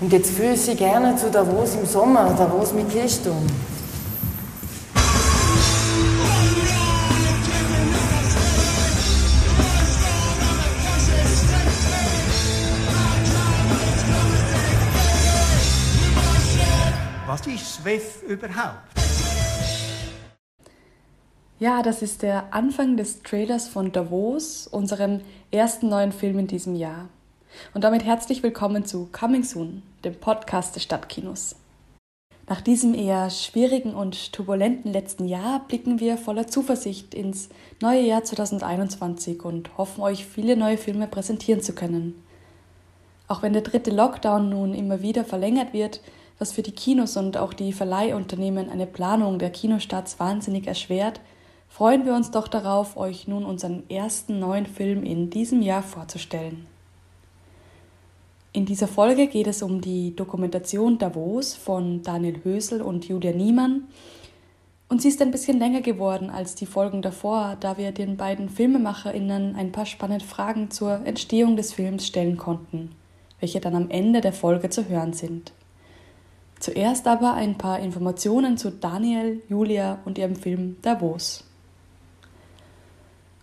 Und jetzt führe ich Sie gerne zu Davos im Sommer, Davos mit Kirchturm. Was ist SWIFT überhaupt? Ja, das ist der Anfang des Trailers von Davos, unserem ersten neuen Film in diesem Jahr. Und damit herzlich willkommen zu Coming Soon, dem Podcast des Stadtkinos. Nach diesem eher schwierigen und turbulenten letzten Jahr blicken wir voller Zuversicht ins neue Jahr 2021 und hoffen euch viele neue Filme präsentieren zu können. Auch wenn der dritte Lockdown nun immer wieder verlängert wird, was für die Kinos und auch die Verleihunternehmen eine Planung der Kinostarts wahnsinnig erschwert, freuen wir uns doch darauf, euch nun unseren ersten neuen Film in diesem Jahr vorzustellen. In dieser Folge geht es um die Dokumentation Davos von Daniel Hösel und Julia Niemann. Und sie ist ein bisschen länger geworden als die Folgen davor, da wir den beiden FilmemacherInnen ein paar spannende Fragen zur Entstehung des Films stellen konnten, welche dann am Ende der Folge zu hören sind. Zuerst aber ein paar Informationen zu Daniel, Julia und ihrem Film Davos.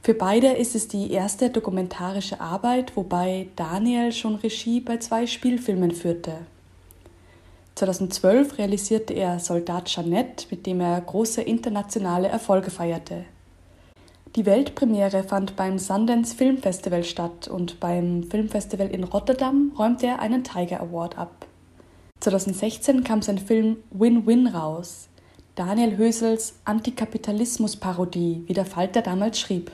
Für beide ist es die erste dokumentarische Arbeit, wobei Daniel schon Regie bei zwei Spielfilmen führte. 2012 realisierte er Soldat Jeanette, mit dem er große internationale Erfolge feierte. Die Weltpremiere fand beim Sundance Film Festival statt und beim Filmfestival in Rotterdam räumte er einen Tiger Award ab. 2016 kam sein Film Win-Win raus, Daniel Hösels Antikapitalismus-Parodie, wie der Falter damals schrieb.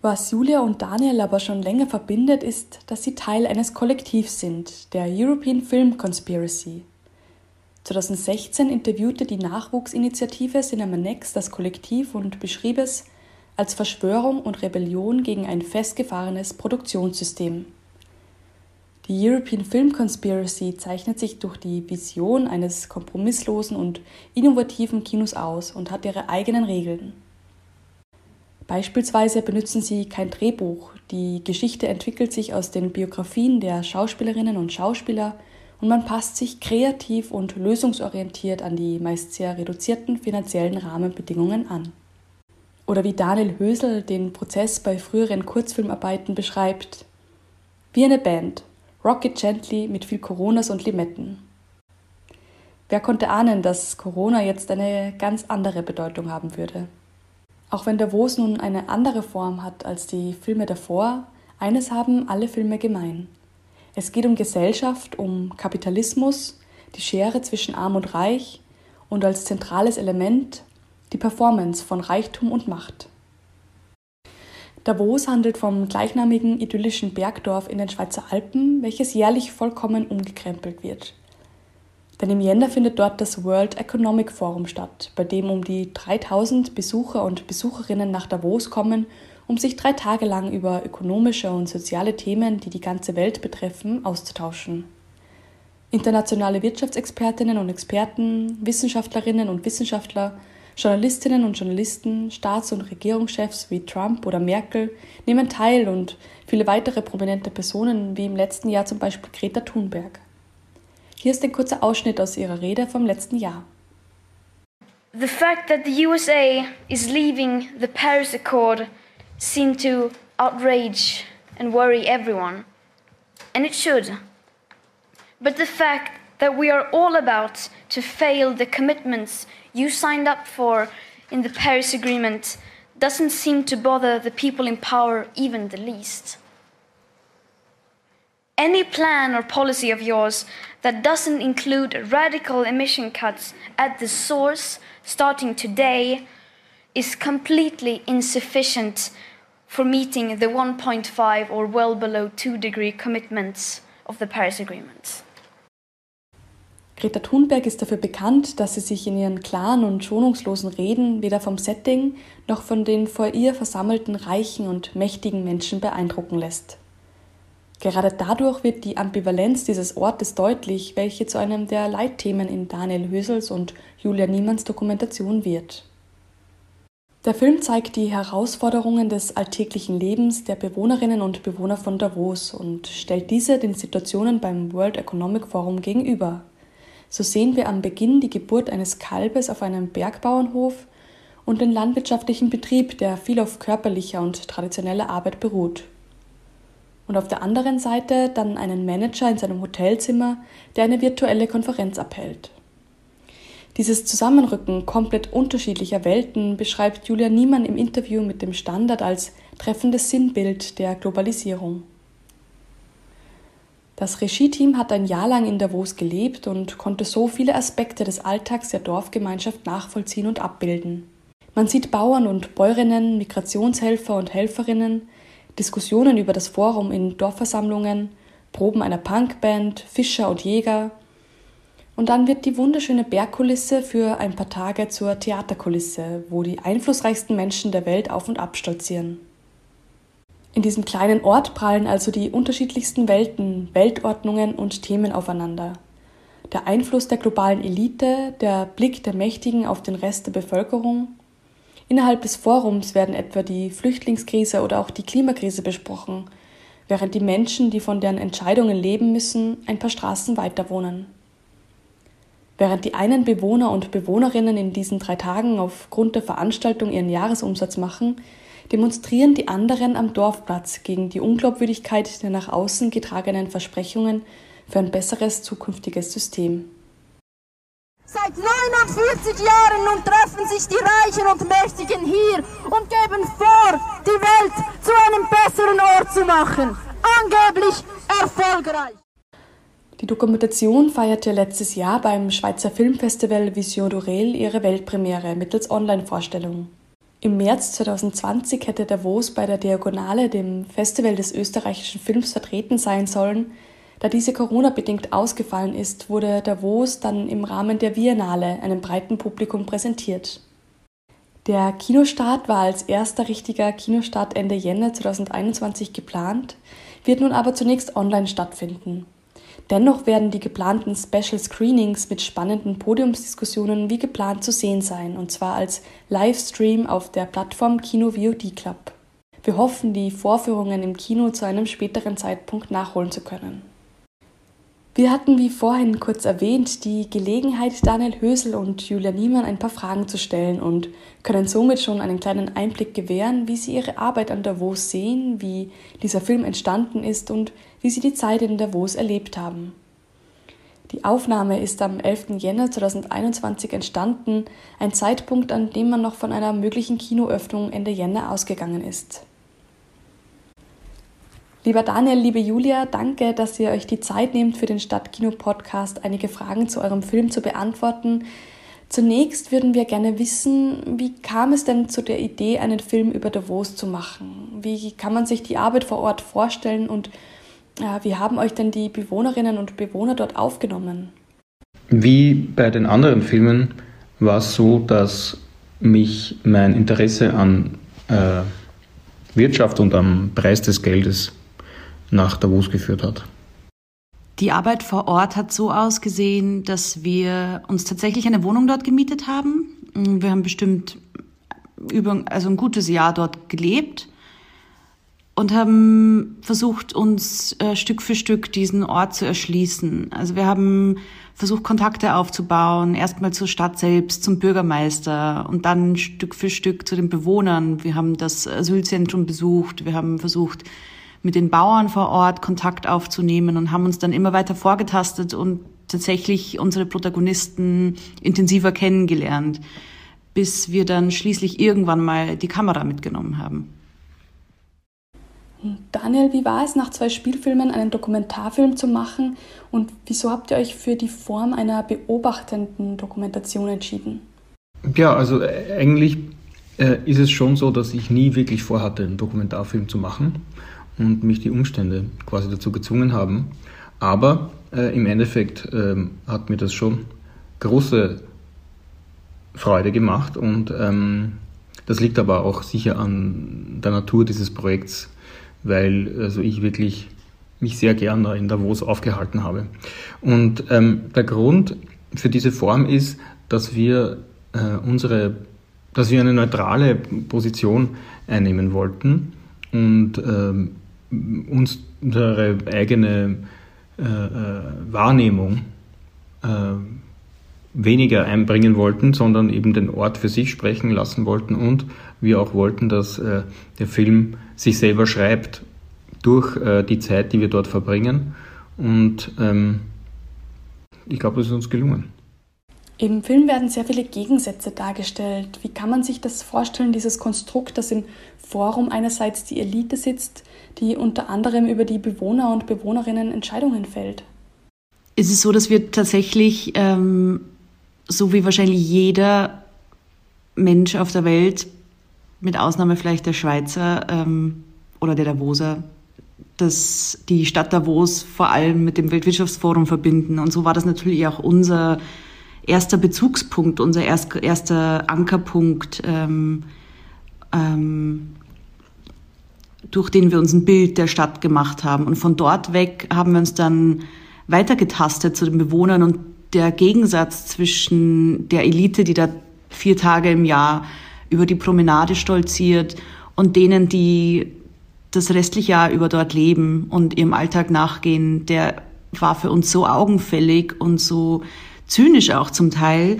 Was Julia und Daniel aber schon länger verbindet, ist, dass sie Teil eines Kollektivs sind, der European Film Conspiracy. 2016 interviewte die Nachwuchsinitiative Cinema Next das Kollektiv und beschrieb es als Verschwörung und Rebellion gegen ein festgefahrenes Produktionssystem. Die European Film Conspiracy zeichnet sich durch die Vision eines kompromisslosen und innovativen Kinos aus und hat ihre eigenen Regeln. Beispielsweise benutzen sie kein Drehbuch. Die Geschichte entwickelt sich aus den Biografien der Schauspielerinnen und Schauspieler und man passt sich kreativ und lösungsorientiert an die meist sehr reduzierten finanziellen Rahmenbedingungen an. Oder wie Daniel Hösel den Prozess bei früheren Kurzfilmarbeiten beschreibt. Wie eine Band, Rocket Gently mit viel Coronas und Limetten. Wer konnte ahnen, dass Corona jetzt eine ganz andere Bedeutung haben würde? Auch wenn Davos nun eine andere Form hat als die Filme davor, eines haben alle Filme gemein. Es geht um Gesellschaft, um Kapitalismus, die Schere zwischen Arm und Reich und als zentrales Element die Performance von Reichtum und Macht. Davos handelt vom gleichnamigen idyllischen Bergdorf in den Schweizer Alpen, welches jährlich vollkommen umgekrempelt wird. Denn im Jänner findet dort das World Economic Forum statt, bei dem um die 3000 Besucher und Besucherinnen nach Davos kommen, um sich drei Tage lang über ökonomische und soziale Themen, die die ganze Welt betreffen, auszutauschen. Internationale Wirtschaftsexpertinnen und Experten, Wissenschaftlerinnen und Wissenschaftler, Journalistinnen und Journalisten, Staats- und Regierungschefs wie Trump oder Merkel nehmen teil und viele weitere prominente Personen wie im letzten Jahr zum Beispiel Greta Thunberg. Hier ist ein kurzer Ausschnitt aus ihrer Rede vom letzten Jahr. The fact that the USA is leaving the Paris Accord seemed to outrage and worry everyone. And it should. But the fact that we are all about to fail the commitments you signed up for in the Paris Agreement doesn't seem to bother the people in power even the least. Any plan or policy of yours that doesn't include radical emission cuts at the source starting today is completely insufficient for meeting the 1.5 or well below 2 degree commitments of the Paris Agreement. Greta Thunberg ist dafür bekannt, dass sie sich in ihren klaren und schonungslosen Reden weder vom Setting noch von den vor ihr versammelten reichen und mächtigen Menschen beeindrucken lässt. Gerade dadurch wird die Ambivalenz dieses Ortes deutlich, welche zu einem der Leitthemen in Daniel Hösels und Julia Niemanns Dokumentation wird. Der Film zeigt die Herausforderungen des alltäglichen Lebens der Bewohnerinnen und Bewohner von Davos und stellt diese den Situationen beim World Economic Forum gegenüber. So sehen wir am Beginn die Geburt eines Kalbes auf einem Bergbauernhof und den landwirtschaftlichen Betrieb, der viel auf körperlicher und traditioneller Arbeit beruht. Und auf der anderen Seite dann einen Manager in seinem Hotelzimmer, der eine virtuelle Konferenz abhält. Dieses Zusammenrücken komplett unterschiedlicher Welten beschreibt Julia Niemann im Interview mit dem Standard als treffendes Sinnbild der Globalisierung. Das Regie-Team hat ein Jahr lang in Davos gelebt und konnte so viele Aspekte des Alltags der Dorfgemeinschaft nachvollziehen und abbilden. Man sieht Bauern und Bäuerinnen, Migrationshelfer und Helferinnen, Diskussionen über das Forum in Dorfversammlungen, Proben einer Punkband, Fischer und Jäger, und dann wird die wunderschöne Bergkulisse für ein paar Tage zur Theaterkulisse, wo die einflussreichsten Menschen der Welt auf und ab stolzieren. In diesem kleinen Ort prallen also die unterschiedlichsten Welten, Weltordnungen und Themen aufeinander. Der Einfluss der globalen Elite, der Blick der Mächtigen auf den Rest der Bevölkerung. Innerhalb des Forums werden etwa die Flüchtlingskrise oder auch die Klimakrise besprochen, während die Menschen, die von deren Entscheidungen leben müssen, ein paar Straßen weiter wohnen. Während die einen Bewohner und Bewohnerinnen in diesen drei Tagen aufgrund der Veranstaltung ihren Jahresumsatz machen, demonstrieren die anderen am Dorfplatz gegen die Unglaubwürdigkeit der nach außen getragenen Versprechungen für ein besseres zukünftiges System. Seit 49 Jahren nun treffen sich die Reichen und Mächtigen hier und geben vor, die Welt zu einem besseren Ort zu machen. Angeblich erfolgreich. Die Dokumentation feierte letztes Jahr beim Schweizer Filmfestival Vision d'Orel ihre Weltpremiere mittels Online-Vorstellung. Im März 2020 hätte Davos bei der Diagonale, dem Festival des österreichischen Films, vertreten sein sollen. Da diese Corona-bedingt ausgefallen ist, wurde Davos dann im Rahmen der Biennale einem breiten Publikum präsentiert. Der Kinostart war als erster richtiger Kinostart Ende Jänner 2021 geplant, wird nun aber zunächst online stattfinden. Dennoch werden die geplanten Special Screenings mit spannenden Podiumsdiskussionen wie geplant zu sehen sein, und zwar als Livestream auf der Plattform Kino VOD Club. Wir hoffen, die Vorführungen im Kino zu einem späteren Zeitpunkt nachholen zu können. Wir hatten, wie vorhin kurz erwähnt, die Gelegenheit, Daniel Hösel und Julia Niemann ein paar Fragen zu stellen und können somit schon einen kleinen Einblick gewähren, wie sie ihre Arbeit an Davos sehen, wie dieser Film entstanden ist und wie sie die Zeit in Davos erlebt haben. Die Aufnahme ist am 11. Jänner 2021 entstanden, ein Zeitpunkt, an dem man noch von einer möglichen Kinoöffnung Ende Jänner ausgegangen ist. Lieber Daniel, liebe Julia, danke, dass ihr euch die Zeit nehmt, für den Stadtkino-Podcast einige Fragen zu eurem Film zu beantworten. Zunächst würden wir gerne wissen, wie kam es denn zu der Idee, einen Film über Davos zu machen? Wie kann man sich die Arbeit vor Ort vorstellen und äh, wie haben euch denn die Bewohnerinnen und Bewohner dort aufgenommen? Wie bei den anderen Filmen war es so, dass mich mein Interesse an äh, Wirtschaft und am Preis des Geldes nach Davos geführt hat. Die Arbeit vor Ort hat so ausgesehen, dass wir uns tatsächlich eine Wohnung dort gemietet haben. Wir haben bestimmt über, also ein gutes Jahr dort gelebt und haben versucht, uns äh, Stück für Stück diesen Ort zu erschließen. Also wir haben versucht, Kontakte aufzubauen, erstmal zur Stadt selbst, zum Bürgermeister und dann Stück für Stück zu den Bewohnern. Wir haben das Asylzentrum besucht, wir haben versucht, mit den Bauern vor Ort Kontakt aufzunehmen und haben uns dann immer weiter vorgetastet und tatsächlich unsere Protagonisten intensiver kennengelernt, bis wir dann schließlich irgendwann mal die Kamera mitgenommen haben. Daniel, wie war es, nach zwei Spielfilmen einen Dokumentarfilm zu machen und wieso habt ihr euch für die Form einer beobachtenden Dokumentation entschieden? Ja, also äh, eigentlich äh, ist es schon so, dass ich nie wirklich vorhatte, einen Dokumentarfilm zu machen und mich die Umstände quasi dazu gezwungen haben. Aber äh, im Endeffekt äh, hat mir das schon große Freude gemacht und ähm, das liegt aber auch sicher an der Natur dieses Projekts, weil also ich wirklich mich sehr gerne in Davos aufgehalten habe. Und ähm, der Grund für diese Form ist, dass wir äh, unsere dass wir eine neutrale Position einnehmen wollten und ähm, unsere eigene äh, äh, Wahrnehmung äh, weniger einbringen wollten, sondern eben den Ort für sich sprechen lassen wollten und wir auch wollten, dass äh, der Film sich selber schreibt durch äh, die Zeit, die wir dort verbringen. Und ähm, ich glaube, das ist uns gelungen. Im Film werden sehr viele Gegensätze dargestellt. Wie kann man sich das vorstellen, dieses Konstrukt, dass im Forum einerseits die Elite sitzt, die unter anderem über die Bewohner und Bewohnerinnen Entscheidungen fällt? Ist es so, dass wir tatsächlich, ähm, so wie wahrscheinlich jeder Mensch auf der Welt, mit Ausnahme vielleicht der Schweizer ähm, oder der Davoser, dass die Stadt Davos vor allem mit dem Weltwirtschaftsforum verbinden. Und so war das natürlich auch unser erster Bezugspunkt, unser erst, erster Ankerpunkt, ähm, ähm, durch den wir uns ein Bild der Stadt gemacht haben. Und von dort weg haben wir uns dann weitergetastet zu den Bewohnern und der Gegensatz zwischen der Elite, die da vier Tage im Jahr über die Promenade stolziert und denen, die das restliche Jahr über dort leben und ihrem Alltag nachgehen, der war für uns so augenfällig und so zynisch auch zum Teil,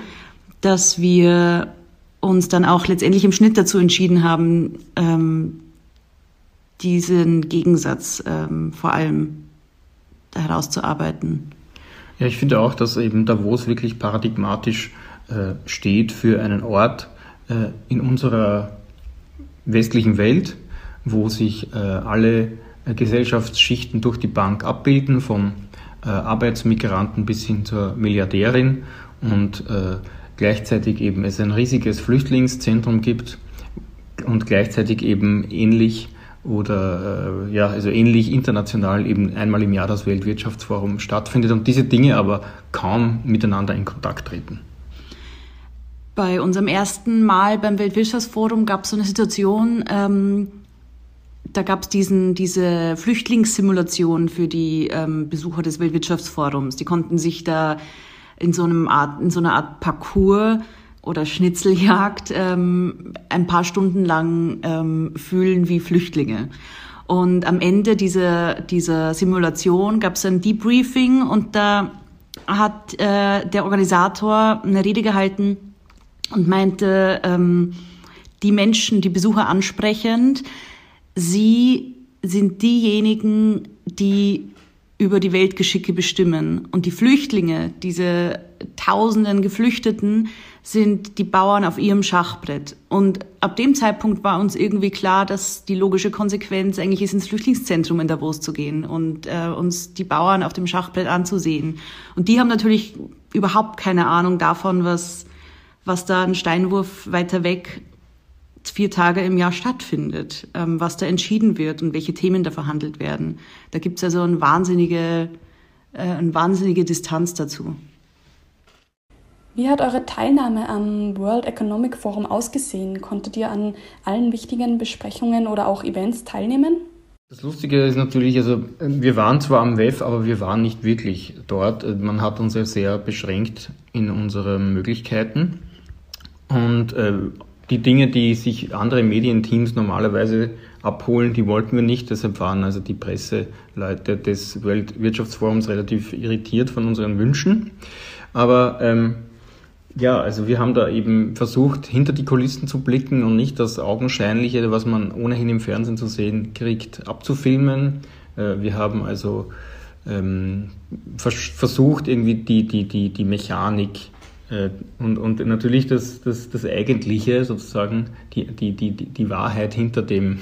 dass wir uns dann auch letztendlich im Schnitt dazu entschieden haben, ähm, diesen Gegensatz ähm, vor allem herauszuarbeiten. Ja, ich finde auch, dass eben Davos wirklich paradigmatisch äh, steht für einen Ort äh, in unserer westlichen Welt, wo sich äh, alle äh, Gesellschaftsschichten durch die Bank abbilden, vom äh, Arbeitsmigranten bis hin zur Milliardärin und äh, gleichzeitig eben es ein riesiges Flüchtlingszentrum gibt und gleichzeitig eben ähnlich oder äh, ja, also ähnlich international eben einmal im Jahr das Weltwirtschaftsforum stattfindet und diese Dinge aber kaum miteinander in Kontakt treten. Bei unserem ersten Mal beim Weltwirtschaftsforum gab es so eine Situation, ähm, da gab es diese Flüchtlingssimulation für die ähm, Besucher des Weltwirtschaftsforums. Die konnten sich da in so, einem Art, in so einer Art Parcours oder Schnitzeljagd ähm, ein paar Stunden lang ähm, fühlen wie Flüchtlinge. Und am Ende dieser, dieser Simulation gab es ein Debriefing und da hat äh, der Organisator eine Rede gehalten und meinte, ähm, die Menschen, die Besucher ansprechend, Sie sind diejenigen, die über die Weltgeschicke bestimmen. Und die Flüchtlinge, diese tausenden Geflüchteten, sind die Bauern auf ihrem Schachbrett. Und ab dem Zeitpunkt war uns irgendwie klar, dass die logische Konsequenz eigentlich ist, ins Flüchtlingszentrum in Davos zu gehen und äh, uns die Bauern auf dem Schachbrett anzusehen. Und die haben natürlich überhaupt keine Ahnung davon, was, was da ein Steinwurf weiter weg vier Tage im Jahr stattfindet, ähm, was da entschieden wird und welche Themen da verhandelt werden. Da gibt es also eine wahnsinnige, äh, eine wahnsinnige Distanz dazu. Wie hat eure Teilnahme am World Economic Forum ausgesehen? Konntet ihr an allen wichtigen Besprechungen oder auch Events teilnehmen? Das Lustige ist natürlich, also wir waren zwar am WEF, aber wir waren nicht wirklich dort. Man hat uns ja sehr beschränkt in unseren Möglichkeiten. Und äh, die Dinge, die sich andere Medienteams normalerweise abholen, die wollten wir nicht. Deshalb waren also die Presseleute des Weltwirtschaftsforums relativ irritiert von unseren Wünschen. Aber ähm, ja, also wir haben da eben versucht, hinter die Kulissen zu blicken und nicht das Augenscheinliche, was man ohnehin im Fernsehen zu sehen kriegt, abzufilmen. Äh, wir haben also ähm, versucht, irgendwie die, die, die, die Mechanik und, und natürlich das, das, das Eigentliche, sozusagen, die, die, die, die Wahrheit hinter dem,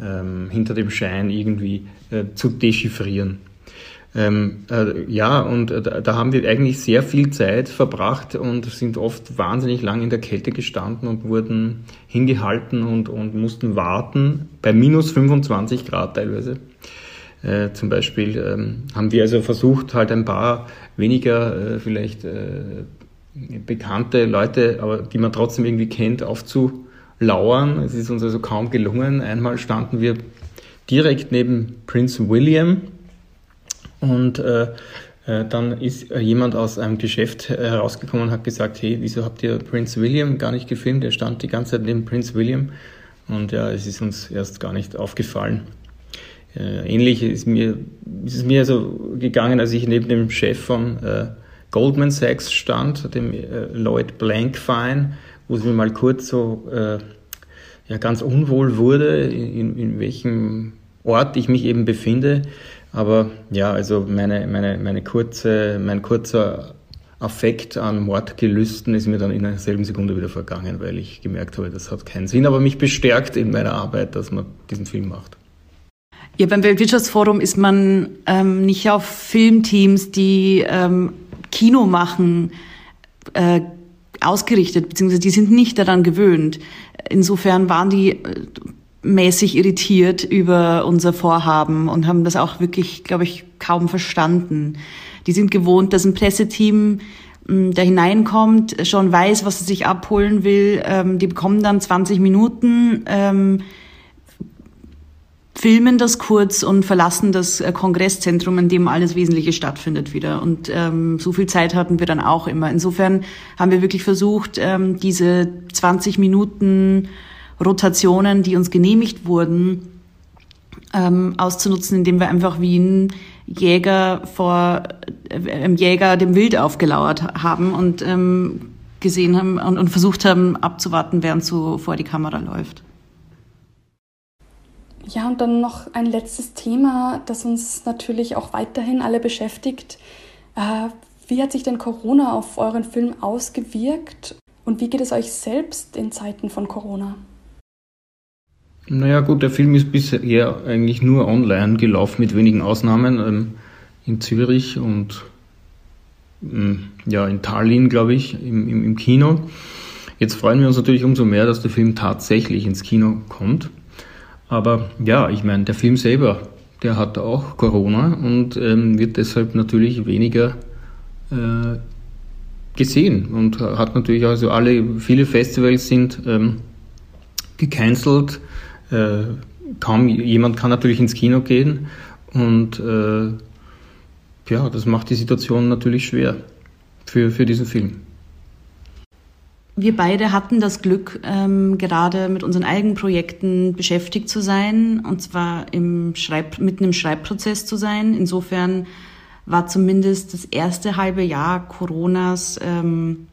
ähm, hinter dem Schein irgendwie äh, zu dechiffrieren. Ähm, äh, ja, und äh, da haben wir eigentlich sehr viel Zeit verbracht und sind oft wahnsinnig lang in der Kälte gestanden und wurden hingehalten und, und mussten warten, bei minus 25 Grad teilweise. Äh, zum Beispiel ähm, haben wir also versucht, halt ein paar weniger äh, vielleicht äh, bekannte Leute, aber die man trotzdem irgendwie kennt, aufzulauern. Es ist uns also kaum gelungen. Einmal standen wir direkt neben Prince William und äh, Äh, dann ist äh, jemand aus einem Geschäft herausgekommen und hat gesagt, hey, wieso habt ihr Prince William gar nicht gefilmt? Er stand die ganze Zeit neben Prince William und ja, es ist uns erst gar nicht aufgefallen. Ähnlich ist, mir, ist es mir so gegangen, als ich neben dem Chef von äh, Goldman Sachs stand, dem äh, Lloyd Blankfein, wo es mir mal kurz so äh, ja, ganz unwohl wurde, in, in welchem Ort ich mich eben befinde. Aber ja, also meine, meine, meine kurze, mein kurzer Affekt an Mordgelüsten ist mir dann in derselben Sekunde wieder vergangen, weil ich gemerkt habe, das hat keinen Sinn, aber mich bestärkt in meiner Arbeit, dass man diesen Film macht. Ja, beim Weltwirtschaftsforum ist man ähm, nicht auf Filmteams, die ähm, Kino machen, äh, ausgerichtet, beziehungsweise die sind nicht daran gewöhnt. Insofern waren die äh, mäßig irritiert über unser Vorhaben und haben das auch wirklich, glaube ich, kaum verstanden. Die sind gewohnt, dass ein Presseteam hm, da hineinkommt, schon weiß, was er sich abholen will. Ähm, die bekommen dann 20 Minuten, ähm, filmen das kurz und verlassen das äh, Kongresszentrum, in dem alles Wesentliche stattfindet wieder. Und ähm, so viel Zeit hatten wir dann auch immer. Insofern haben wir wirklich versucht, ähm, diese 20 Minuten Rotationen, die uns genehmigt wurden, ähm, auszunutzen, indem wir einfach wie ein Jäger vor äh, Jäger dem Wild aufgelauert haben und ähm, gesehen haben und, und versucht haben abzuwarten, während so vor die Kamera läuft. Ja, und dann noch ein letztes Thema, das uns natürlich auch weiterhin alle beschäftigt. Äh, wie hat sich denn Corona auf euren Film ausgewirkt und wie geht es euch selbst in Zeiten von Corona? Naja gut, der Film ist bisher eigentlich nur online gelaufen, mit wenigen Ausnahmen. Ähm, in Zürich und ähm, ja, in Tallinn, glaube ich, im, im, im Kino. Jetzt freuen wir uns natürlich umso mehr, dass der Film tatsächlich ins Kino kommt. Aber ja, ich meine, der Film selber, der hat auch Corona und ähm, wird deshalb natürlich weniger äh, gesehen und hat natürlich also alle, viele Festivals sind ähm, gecancelt äh, kaum jemand kann natürlich ins Kino gehen und äh, ja, das macht die Situation natürlich schwer für, für diesen Film. Wir beide hatten das Glück, ähm, gerade mit unseren eigenen Projekten beschäftigt zu sein, und zwar im Schreib mitten im Schreibprozess zu sein. Insofern war zumindest das erste halbe Jahr Coronas ähm,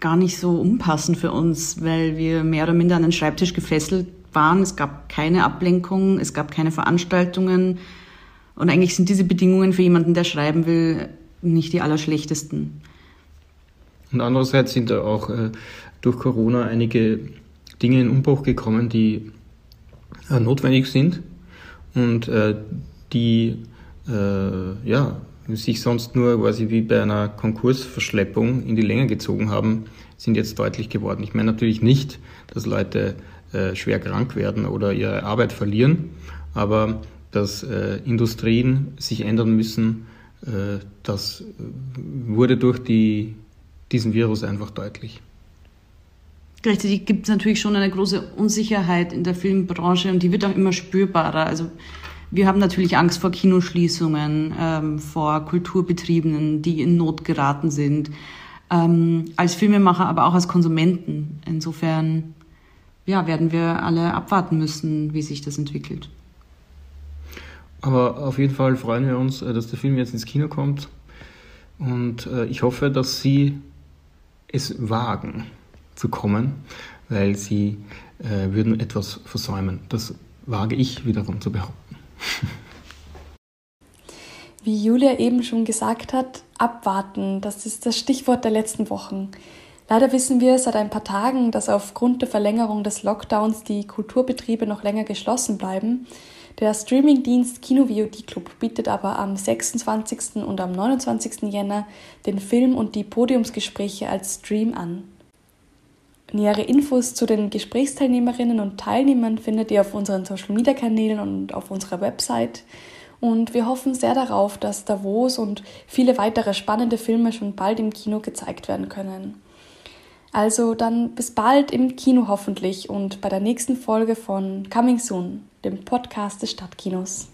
gar nicht so unpassend für uns, weil wir mehr oder minder an den Schreibtisch gefesselt waren. Es gab keine Ablenkung, es gab keine Veranstaltungen. Und eigentlich sind diese Bedingungen für jemanden, der schreiben will, nicht die allerschlechtesten. Und andererseits sind da auch äh, durch Corona einige Dinge in Umbruch gekommen, die äh, notwendig sind und äh, die äh, ja, sich sonst nur quasi wie bei einer Konkursverschleppung in die Länge gezogen haben, sind jetzt deutlich geworden. Ich meine natürlich nicht, dass Leute äh, schwer krank werden oder ihre Arbeit verlieren, aber dass äh, Industrien sich ändern müssen, das wurde durch die, diesen Virus einfach deutlich. Gleichzeitig gibt es natürlich schon eine große Unsicherheit in der Filmbranche und die wird auch immer spürbarer. Also wir haben natürlich Angst vor Kinoschließungen, ähm, vor Kulturbetriebenen, die in Not geraten sind. Ähm, als Filmemacher, aber auch als Konsumenten. Insofern ja, werden wir alle abwarten müssen, wie sich das entwickelt. Aber auf jeden Fall freuen wir uns, äh, dass der Film jetzt ins Kino kommt. Und äh, ich hoffe, dass Sie es wagen zu kommen, weil Sie äh, würden etwas versäumen. Das wage ich wiederum zu behaupten. Wie Julia eben schon gesagt hat, abwarten, das ist das Stichwort der letzten Wochen. Leider wissen wir seit ein paar Tagen, dass aufgrund der Verlängerung des Lockdowns die Kulturbetriebe noch länger geschlossen bleiben. Der Streamingdienst Kino VOD Club bietet aber am 26. und am 29. Jänner den Film und die Podiumsgespräche als Stream an. Nähere Infos zu den Gesprächsteilnehmerinnen und Teilnehmern findet ihr auf unseren Social Media Kanälen und auf unserer Website. Und wir hoffen sehr darauf, dass Davos und viele weitere spannende Filme schon bald im Kino gezeigt werden können. Also dann bis bald im Kino hoffentlich und bei der nächsten Folge von Coming Soon, dem Podcast des Stadtkinos.